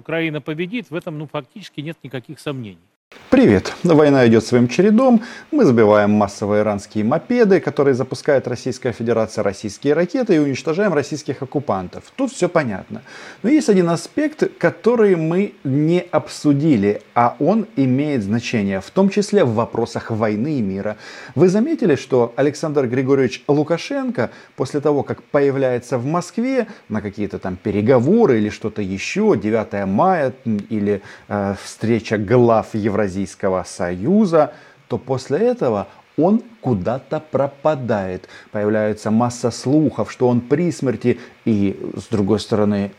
Украина победит, в этом ну, фактически нет никаких сомнений. Привет! Война идет своим чередом. Мы сбиваем массовые иранские мопеды, которые запускает Российская Федерация, российские ракеты и уничтожаем российских оккупантов. Тут все понятно. Но есть один аспект, который мы не обсудили, а он имеет значение, в том числе в вопросах войны и мира. Вы заметили, что Александр Григорьевич Лукашенко после того, как появляется в Москве на какие-то там переговоры или что-то еще, 9 мая или э, встреча глав Европы, Евразийского союза, то после этого он куда-то пропадает. Появляется масса слухов, что он при смерти. И с другой стороны,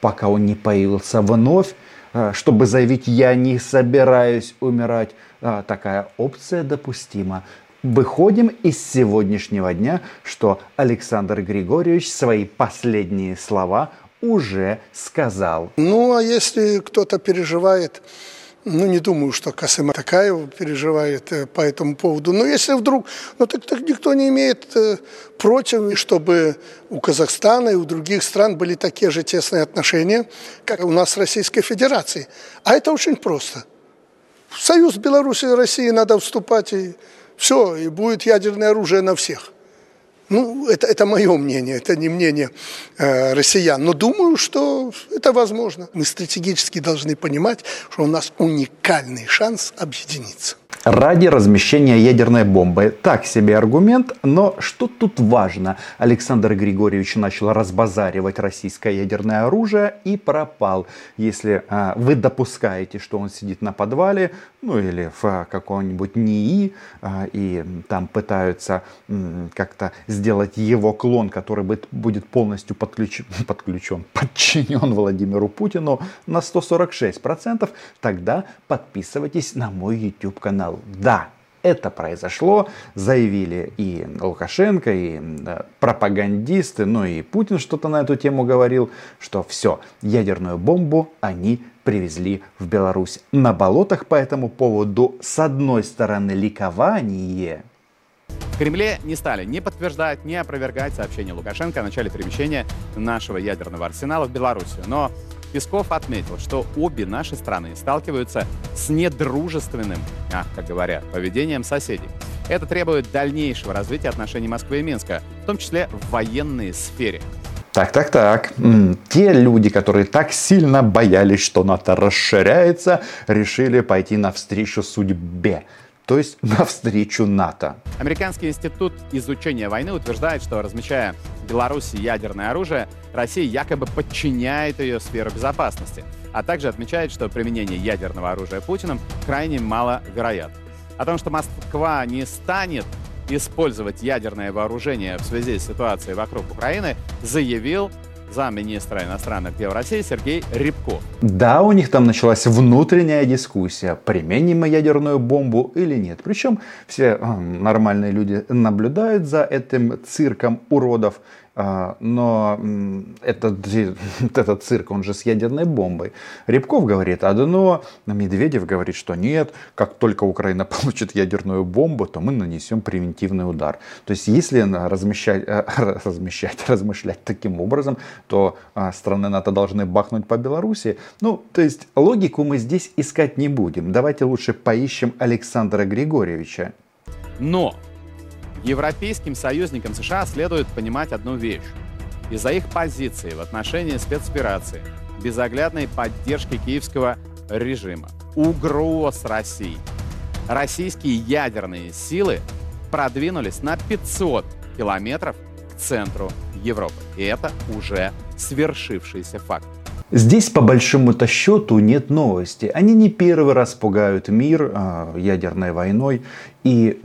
пока он не появился вновь, э, чтобы заявить «я не собираюсь умирать», э, такая опция допустима. Выходим из сегодняшнего дня, что Александр Григорьевич свои последние слова уже сказал. Ну, а если кто-то переживает ну, не думаю, что Касыма Такаева переживает э, по этому поводу. Но если вдруг, ну так, так никто не имеет э, против, чтобы у Казахстана и у других стран были такие же тесные отношения, как у нас с Российской Федерацией. А это очень просто. В союз Беларуси и России надо вступать, и все, и будет ядерное оружие на всех. Ну, это, это мое мнение, это не мнение э, россиян. Но думаю, что это возможно. Мы стратегически должны понимать, что у нас уникальный шанс объединиться ради размещения ядерной бомбы. Так себе аргумент, но что тут важно? Александр Григорьевич начал разбазаривать российское ядерное оружие и пропал. Если а, вы допускаете, что он сидит на подвале, ну или в а, каком-нибудь НИИ, а, и там пытаются как-то сделать его клон, который будет, будет полностью подключен, подключен, подчинен Владимиру Путину на 146%, тогда подписывайтесь на мой YouTube канал сказал, да, это произошло, заявили и Лукашенко, и пропагандисты, ну и Путин что-то на эту тему говорил, что все, ядерную бомбу они привезли в Беларусь. На болотах по этому поводу с одной стороны ликование, в Кремле не стали ни подтверждать, ни опровергать сообщение Лукашенко о начале перемещения нашего ядерного арсенала в Белоруссию. Но Песков отметил, что обе наши страны сталкиваются с недружественным, как говорят, поведением соседей. Это требует дальнейшего развития отношений Москвы и Минска, в том числе в военной сфере. Так, так, так. Те люди, которые так сильно боялись, что НАТО расширяется, решили пойти навстречу судьбе то есть навстречу НАТО. Американский институт изучения войны утверждает, что размещая в Беларуси ядерное оружие, Россия якобы подчиняет ее сферу безопасности, а также отмечает, что применение ядерного оружия Путиным крайне маловероятно. О том, что Москва не станет использовать ядерное вооружение в связи с ситуацией вокруг Украины, заявил замминистра иностранных дел России Сергей Рябков. Да, у них там началась внутренняя дискуссия, применим мы ядерную бомбу или нет. Причем все э, нормальные люди наблюдают за этим цирком уродов а, но этот, этот цирк, он же с ядерной бомбой. Рябков говорит одно, Медведев говорит, что нет. Как только Украина получит ядерную бомбу, то мы нанесем превентивный удар. То есть, если размещать, э, размещать, размышлять таким образом, то а, страны НАТО должны бахнуть по Беларуси. Ну, то есть, логику мы здесь искать не будем. Давайте лучше поищем Александра Григорьевича. Но Европейским союзникам США следует понимать одну вещь. Из-за их позиции в отношении спецоперации, безоглядной поддержки киевского режима, угроз России, российские ядерные силы продвинулись на 500 километров к центру Европы. И это уже свершившийся факт. Здесь по большому-то счету нет новости. Они не первый раз пугают мир э, ядерной войной. И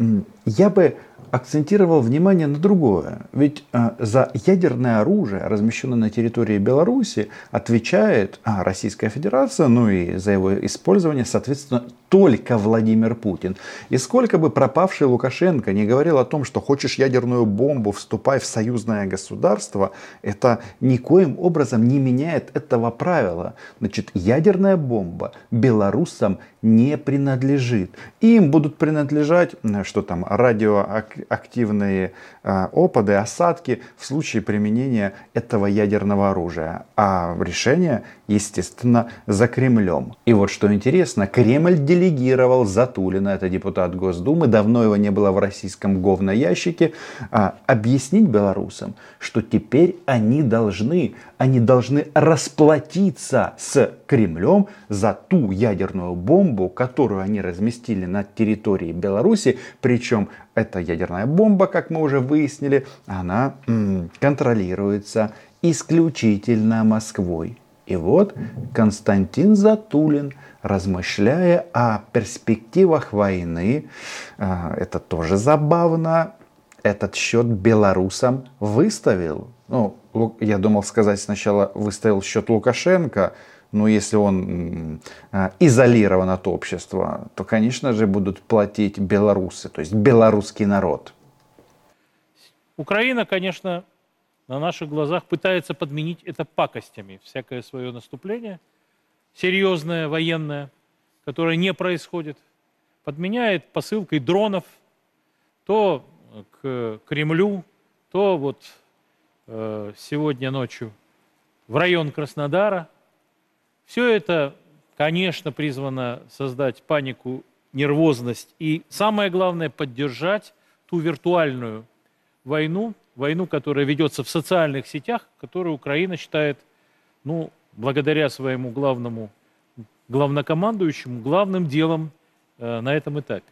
я бы акцентировал внимание на другое. Ведь э, за ядерное оружие, размещенное на территории Беларуси, отвечает а, Российская Федерация, ну и за его использование, соответственно, только Владимир Путин. И сколько бы пропавший Лукашенко не говорил о том, что хочешь ядерную бомбу, вступай в союзное государство, это никоим образом не меняет этого правила. Значит, ядерная бомба белорусам не принадлежит. Им будут принадлежать, что там, радиоактивные э, опады, осадки в случае применения этого ядерного оружия. А решение естественно, за Кремлем. И вот что интересно, Кремль делегировал Затулина, это депутат Госдумы, давно его не было в российском говноящике, а, объяснить белорусам, что теперь они должны, они должны расплатиться с Кремлем за ту ядерную бомбу, которую они разместили на территории Беларуси, причем эта ядерная бомба, как мы уже выяснили, она м, контролируется исключительно Москвой. И вот Константин Затулин, размышляя о перспективах войны, а, это тоже забавно, этот счет белорусам выставил. Ну, я думал сказать сначала выставил счет Лукашенко, но если он а, изолирован от общества, то, конечно же, будут платить белорусы, то есть белорусский народ. Украина, конечно, на наших глазах пытается подменить это пакостями. Всякое свое наступление, серьезное, военное, которое не происходит, подменяет посылкой дронов то к Кремлю, то вот э, сегодня ночью в район Краснодара. Все это, конечно, призвано создать панику, нервозность и, самое главное, поддержать ту виртуальную войну, войну, которая ведется в социальных сетях, которую Украина считает, ну, благодаря своему главному главнокомандующему, главным делом э, на этом этапе.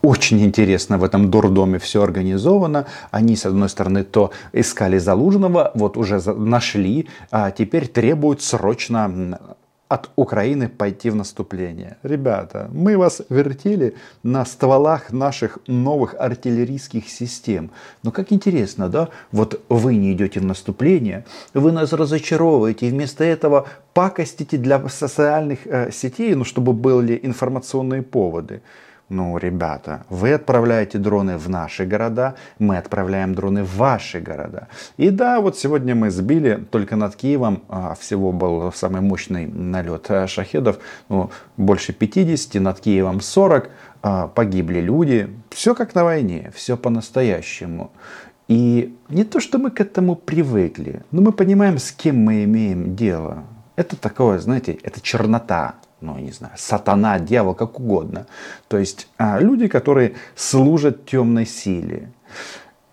Очень интересно в этом дурдоме все организовано. Они, с одной стороны, то искали Залужного, вот уже нашли, а теперь требуют срочно от Украины пойти в наступление. Ребята, мы вас вертели на стволах наших новых артиллерийских систем. Но как интересно, да? Вот вы не идете в наступление, вы нас разочаровываете, и вместо этого пакостите для социальных э, сетей, ну, чтобы были информационные поводы. Ну, ребята, вы отправляете дроны в наши города, мы отправляем дроны в ваши города. И да, вот сегодня мы сбили только над Киевом, а, всего был самый мощный налет а, шахедов, ну, больше 50, над Киевом 40, а, погибли люди. Все как на войне, все по-настоящему. И не то, что мы к этому привыкли, но мы понимаем, с кем мы имеем дело. Это такое, знаете, это чернота ну, не знаю, сатана, дьявол, как угодно. То есть а, люди, которые служат темной силе.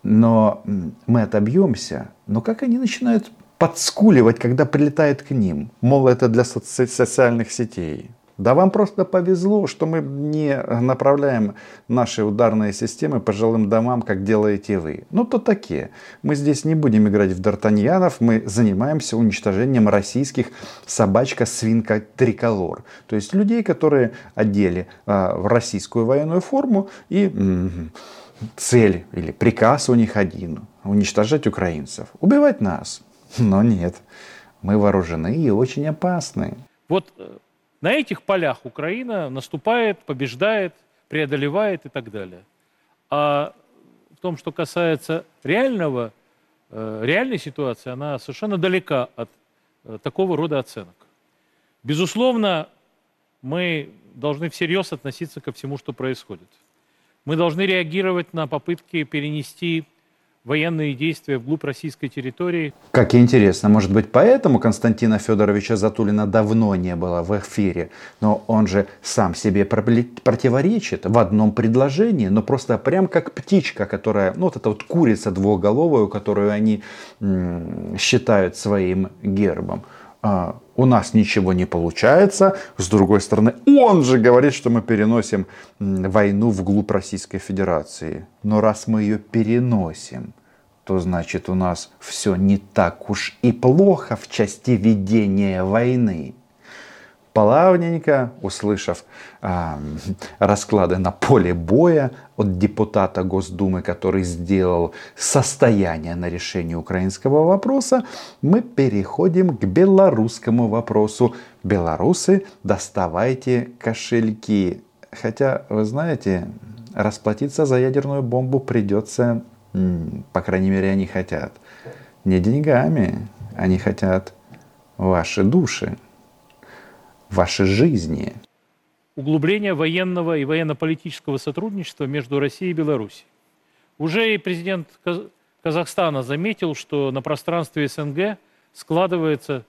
Но мы отобьемся. Но как они начинают подскуливать, когда прилетает к ним? Мол, это для соци- социальных сетей. Да вам просто повезло, что мы не направляем наши ударные системы по жилым домам, как делаете вы. Ну, то такие. Мы здесь не будем играть в Д'Артаньянов, мы занимаемся уничтожением российских собачка, свинка, триколор. То есть людей, которые одели а, в российскую военную форму и м-м, цель или приказ у них один. Уничтожать украинцев. Убивать нас. Но нет. Мы вооружены и очень опасны. Вот э, на этих полях Украина наступает, побеждает, преодолевает и так далее. А в том, что касается реального, э, реальной ситуации, она совершенно далека от э, такого рода оценок. Безусловно, мы должны всерьез относиться ко всему, что происходит. Мы должны реагировать на попытки перенести военные действия вглубь российской территории. Как интересно, может быть поэтому Константина Федоровича Затулина давно не было в эфире, но он же сам себе противоречит в одном предложении, но просто прям как птичка, которая, ну вот эта вот курица двухголовую, которую они считают своим гербом. А, у нас ничего не получается. С другой стороны, он же говорит, что мы переносим войну вглубь Российской Федерации. Но раз мы ее переносим, то значит у нас все не так уж и плохо в части ведения войны плавненько, услышав э, расклады на поле боя от депутата Госдумы, который сделал состояние на решение украинского вопроса, мы переходим к белорусскому вопросу. Белорусы, доставайте кошельки. Хотя, вы знаете, расплатиться за ядерную бомбу придется, по крайней мере, они хотят, не деньгами, они хотят ваши души вашей жизни. Углубление военного и военно-политического сотрудничества между Россией и Беларусью. Уже и президент Казахстана заметил, что на пространстве СНГ складывается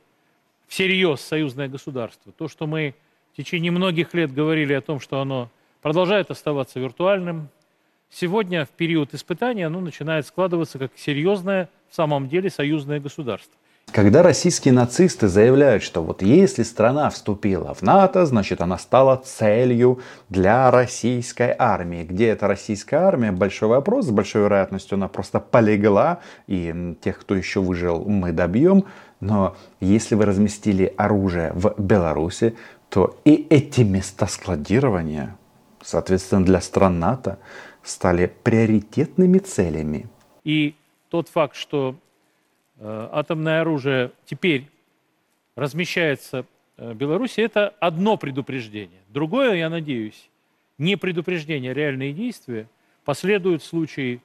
всерьез союзное государство. То, что мы в течение многих лет говорили о том, что оно продолжает оставаться виртуальным, сегодня в период испытания оно начинает складываться как серьезное в самом деле союзное государство. Когда российские нацисты заявляют, что вот если страна вступила в НАТО, значит она стала целью для российской армии. Где эта российская армия? Большой вопрос. С большой вероятностью она просто полегла. И тех, кто еще выжил, мы добьем. Но если вы разместили оружие в Беларуси, то и эти места складирования, соответственно, для стран НАТО стали приоритетными целями. И тот факт, что атомное оружие теперь размещается э, в Беларуси, это одно предупреждение. Другое, я надеюсь, не предупреждение, а реальные действия последуют в случае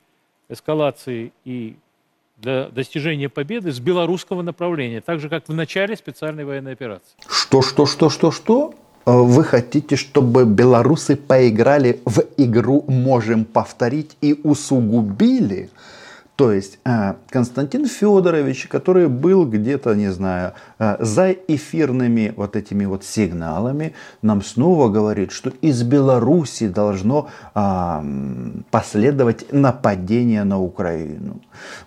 эскалации и для достижения победы с белорусского направления, так же, как в начале специальной военной операции. Что, что, что, что, что? Э, вы хотите, чтобы белорусы поиграли в игру «Можем повторить» и усугубили? То есть э, Константин Федорович, который был где-то, не знаю, э, за эфирными вот этими вот сигналами, нам снова говорит, что из Беларуси должно последовать нападение на Украину.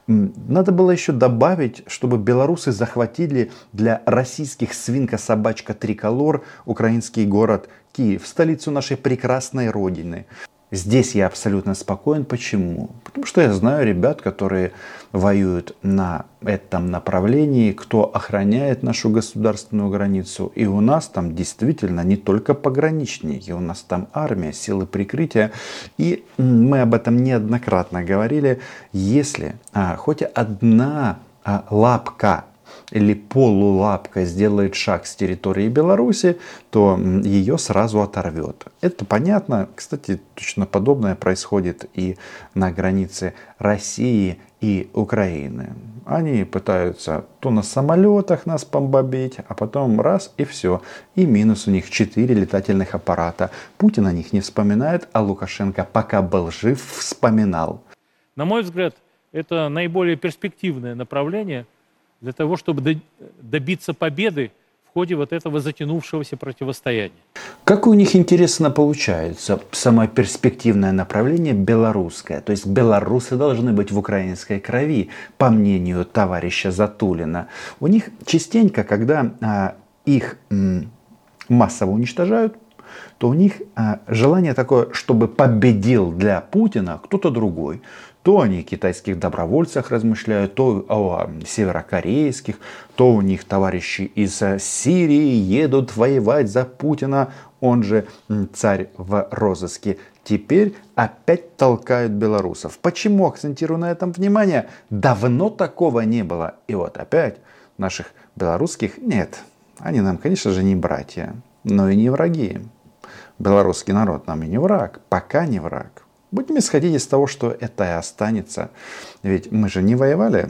Надо было еще добавить, чтобы белорусы захватили для российских свинка-собачка триколор украинский город Киев, столицу нашей прекрасной родины. Здесь я абсолютно спокоен. Почему? Потому что я знаю ребят, которые воюют на этом направлении, кто охраняет нашу государственную границу. И у нас там действительно не только пограничники, у нас там армия, силы прикрытия. И мы об этом неоднократно говорили. Если а, хоть одна а, лапка или полулапка сделает шаг с территории Беларуси, то ее сразу оторвет. Это понятно. Кстати, точно подобное происходит и на границе России и Украины. Они пытаются то на самолетах нас бомбить, а потом раз и все. И минус у них 4 летательных аппарата. Путин о них не вспоминает, а Лукашенко пока был жив, вспоминал. На мой взгляд, это наиболее перспективное направление – для того, чтобы добиться победы в ходе вот этого затянувшегося противостояния. Как у них интересно получается самое перспективное направление белорусское. То есть белорусы должны быть в украинской крови, по мнению товарища Затулина. У них частенько, когда а, их м, массово уничтожают, то у них а, желание такое, чтобы победил для Путина кто-то другой. То они о китайских добровольцах размышляют, то о северокорейских, то у них товарищи из Сирии едут воевать за Путина, он же царь в розыске. Теперь опять толкают белорусов. Почему акцентирую на этом внимание? Давно такого не было. И вот опять наших белорусских нет. Они нам, конечно же, не братья, но и не враги. Белорусский народ нам и не враг, пока не враг. Будем исходить из того, что это и останется. Ведь мы же не воевали.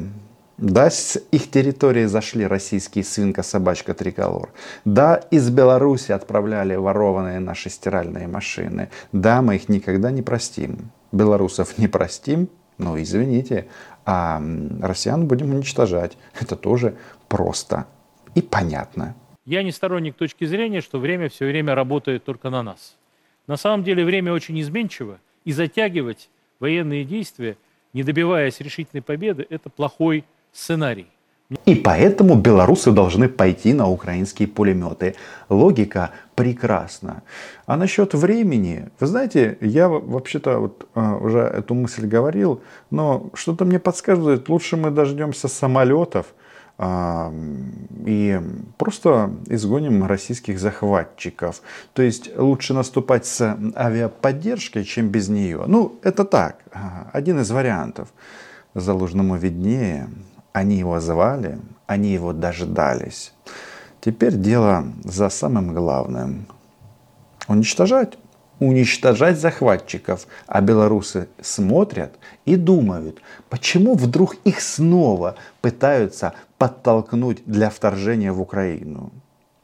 Да, с их территории зашли российские свинка-собачка триколор. Да, из Беларуси отправляли ворованные наши стиральные машины. Да, мы их никогда не простим. Белорусов не простим, ну извините, а россиян будем уничтожать. Это тоже просто и понятно. Я не сторонник точки зрения, что время все время работает только на нас. На самом деле время очень изменчиво, и затягивать военные действия, не добиваясь решительной победы, это плохой сценарий. И поэтому белорусы должны пойти на украинские пулеметы. Логика прекрасна. А насчет времени, вы знаете, я вообще-то вот, а, уже эту мысль говорил, но что-то мне подсказывает, лучше мы дождемся самолетов, и просто изгоним российских захватчиков. То есть лучше наступать с авиаподдержкой, чем без нее. Ну, это так, один из вариантов. Залужному виднее, они его звали, они его дождались. Теперь дело за самым главным. Уничтожать уничтожать захватчиков. А белорусы смотрят и думают, почему вдруг их снова пытаются подтолкнуть для вторжения в Украину.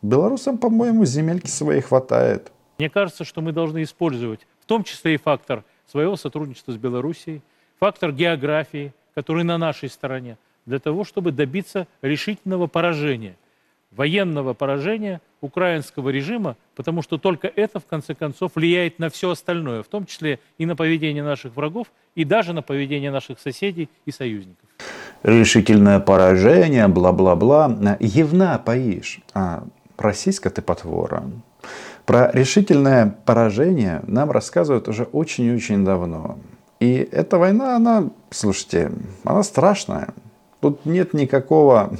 Белорусам, по-моему, земельки своей хватает. Мне кажется, что мы должны использовать в том числе и фактор своего сотрудничества с Белоруссией, фактор географии, который на нашей стороне, для того, чтобы добиться решительного поражения военного поражения украинского режима, потому что только это, в конце концов, влияет на все остальное, в том числе и на поведение наших врагов, и даже на поведение наших соседей и союзников. Решительное поражение, бла-бла-бла. Евна поишь. А, российская ты потвора. Про решительное поражение нам рассказывают уже очень и очень давно. И эта война, она, слушайте, она страшная. Тут нет никакого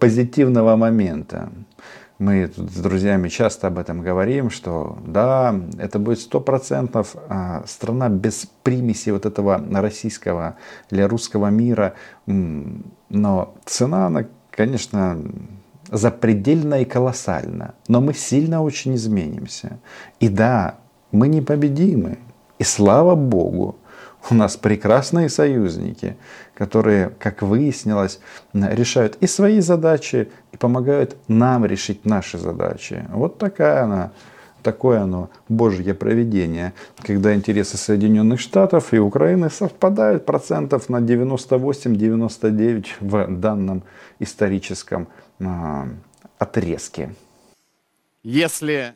позитивного момента. Мы тут с друзьями часто об этом говорим, что да, это будет сто процентов а, страна без примеси вот этого российского или русского мира. Но цена, она, конечно, запредельна и колоссальна. Но мы сильно очень изменимся. И да, мы непобедимы. И слава Богу, у нас прекрасные союзники, которые, как выяснилось, решают и свои задачи, и помогают нам решить наши задачи. Вот такая она, такое оно Божье проведение, когда интересы Соединенных Штатов и Украины совпадают процентов на 98-99 в данном историческом э, отрезке. Если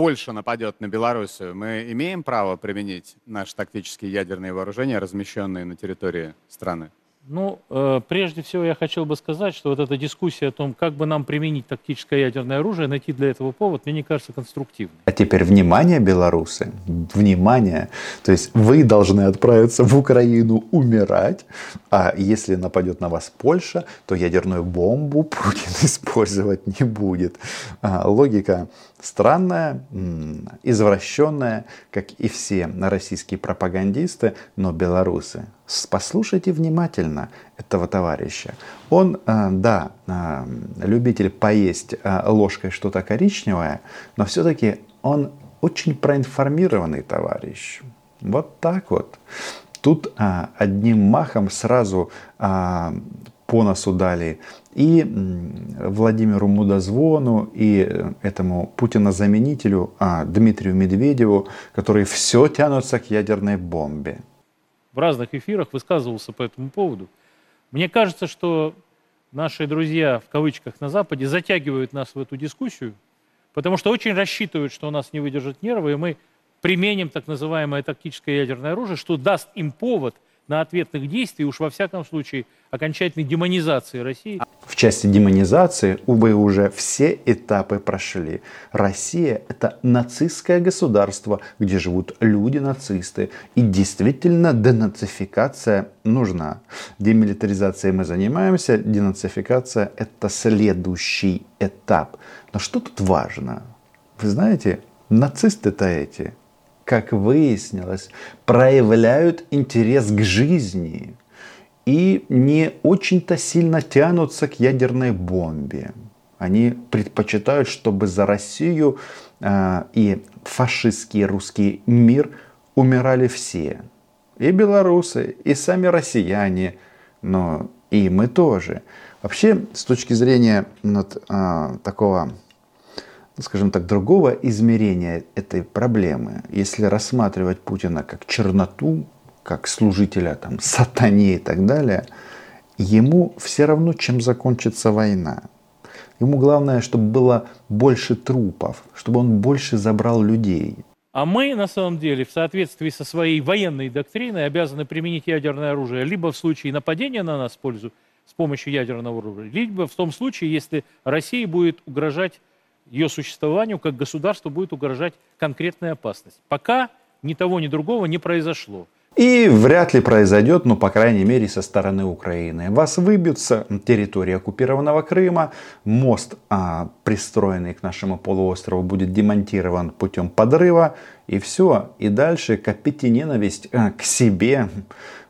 Польша нападет на Белоруссию, мы имеем право применить наши тактические ядерные вооружения, размещенные на территории страны? Ну, э, прежде всего я хотел бы сказать, что вот эта дискуссия о том, как бы нам применить тактическое ядерное оружие, найти для этого повод, мне не кажется конструктивной. А теперь внимание, белорусы, внимание. То есть вы должны отправиться в Украину умирать, а если нападет на вас Польша, то ядерную бомбу Путин использовать не будет. А, логика странная, извращенная, как и все российские пропагандисты, но белорусы. Послушайте внимательно этого товарища. Он, э, да, э, любитель поесть э, ложкой что-то коричневое, но все-таки он очень проинформированный товарищ. Вот так вот. Тут одним махом сразу носу дали и Владимиру Мудозвону, и этому Путина-заменителю а, Дмитрию Медведеву, которые все тянутся к ядерной бомбе. В разных эфирах высказывался по этому поводу. Мне кажется, что наши друзья, в кавычках, на Западе затягивают нас в эту дискуссию, потому что очень рассчитывают, что у нас не выдержат нервы, и мы применим так называемое тактическое ядерное оружие, что даст им повод – на ответных действий, уж во всяком случае, окончательной демонизации России. В части демонизации, увы, уже все этапы прошли. Россия – это нацистское государство, где живут люди-нацисты. И действительно денацификация нужна. Демилитаризацией мы занимаемся, денацификация – это следующий этап. Но что тут важно? Вы знаете, нацисты-то эти – как выяснилось, проявляют интерес к жизни и не очень-то сильно тянутся к ядерной бомбе. Они предпочитают, чтобы за Россию э, и фашистский русский мир умирали все. И белорусы, и сами россияне, но и мы тоже. Вообще, с точки зрения вот, э, такого скажем так, другого измерения этой проблемы, если рассматривать Путина как черноту, как служителя там, сатане и так далее, ему все равно, чем закончится война. Ему главное, чтобы было больше трупов, чтобы он больше забрал людей. А мы, на самом деле, в соответствии со своей военной доктриной, обязаны применить ядерное оружие либо в случае нападения на нас в пользу с помощью ядерного оружия, либо в том случае, если России будет угрожать ее существованию как государству будет угрожать конкретная опасность. Пока ни того, ни другого не произошло. И вряд ли произойдет, ну, по крайней мере, со стороны Украины. Вас выбьются территория оккупированного Крыма, мост, а, пристроенный к нашему полуострову, будет демонтирован путем подрыва, и все. И дальше копите ненависть а, к себе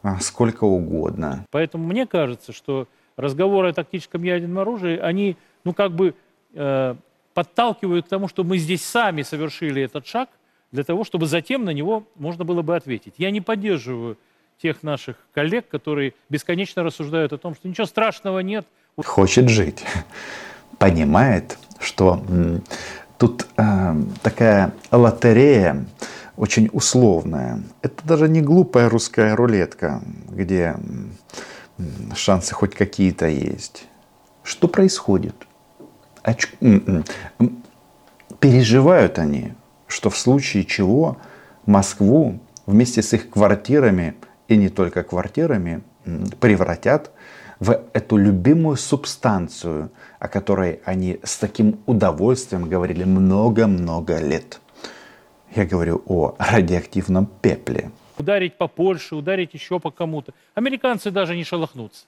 а, сколько угодно. Поэтому мне кажется, что разговоры о тактическом ядерном оружии, они, ну, как бы э, подталкивают к тому, что мы здесь сами совершили этот шаг, для того, чтобы затем на него можно было бы ответить. Я не поддерживаю тех наших коллег, которые бесконечно рассуждают о том, что ничего страшного нет. Хочет жить, понимает, что тут э, такая лотерея очень условная. Это даже не глупая русская рулетка, где шансы хоть какие-то есть. Что происходит? Оч- переживают они, что в случае чего Москву вместе с их квартирами и не только квартирами превратят в эту любимую субстанцию, о которой они с таким удовольствием говорили много-много лет. Я говорю о радиоактивном пепле. Ударить по Польше, ударить еще по кому-то. Американцы даже не шелохнутся.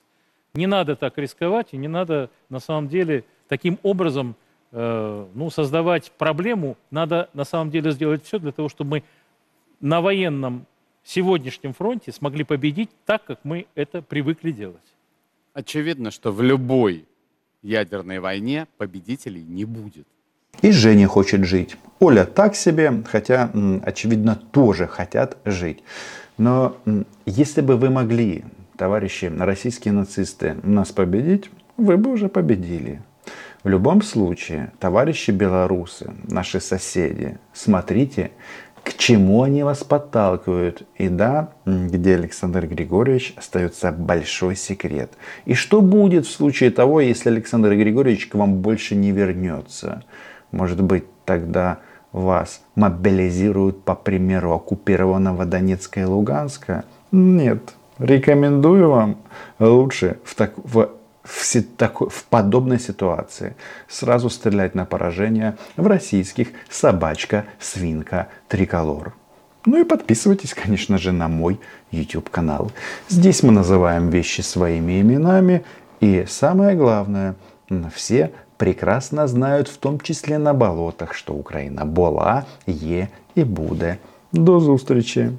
Не надо так рисковать, и не надо на самом деле таким образом э, ну, создавать проблему. Надо на самом деле сделать все для того, чтобы мы на военном сегодняшнем фронте смогли победить так, как мы это привыкли делать. Очевидно, что в любой ядерной войне победителей не будет. И Женя хочет жить. Оля так себе, хотя, очевидно, тоже хотят жить. Но если бы вы могли, товарищи российские нацисты, нас победить, вы бы уже победили. В любом случае, товарищи белорусы, наши соседи, смотрите, к чему они вас подталкивают. И да, где Александр Григорьевич, остается большой секрет. И что будет в случае того, если Александр Григорьевич к вам больше не вернется? Может быть, тогда вас мобилизируют по примеру оккупированного Донецка и Луганска? Нет. Рекомендую вам лучше в, так, в, в, си- такой- в подобной ситуации сразу стрелять на поражение в российских собачка, свинка, триколор. Ну и подписывайтесь, конечно же, на мой YouTube канал. Здесь мы называем вещи своими именами. И самое главное, м, все прекрасно знают, в том числе на болотах, что Україна була, є і буде. До зустрічі!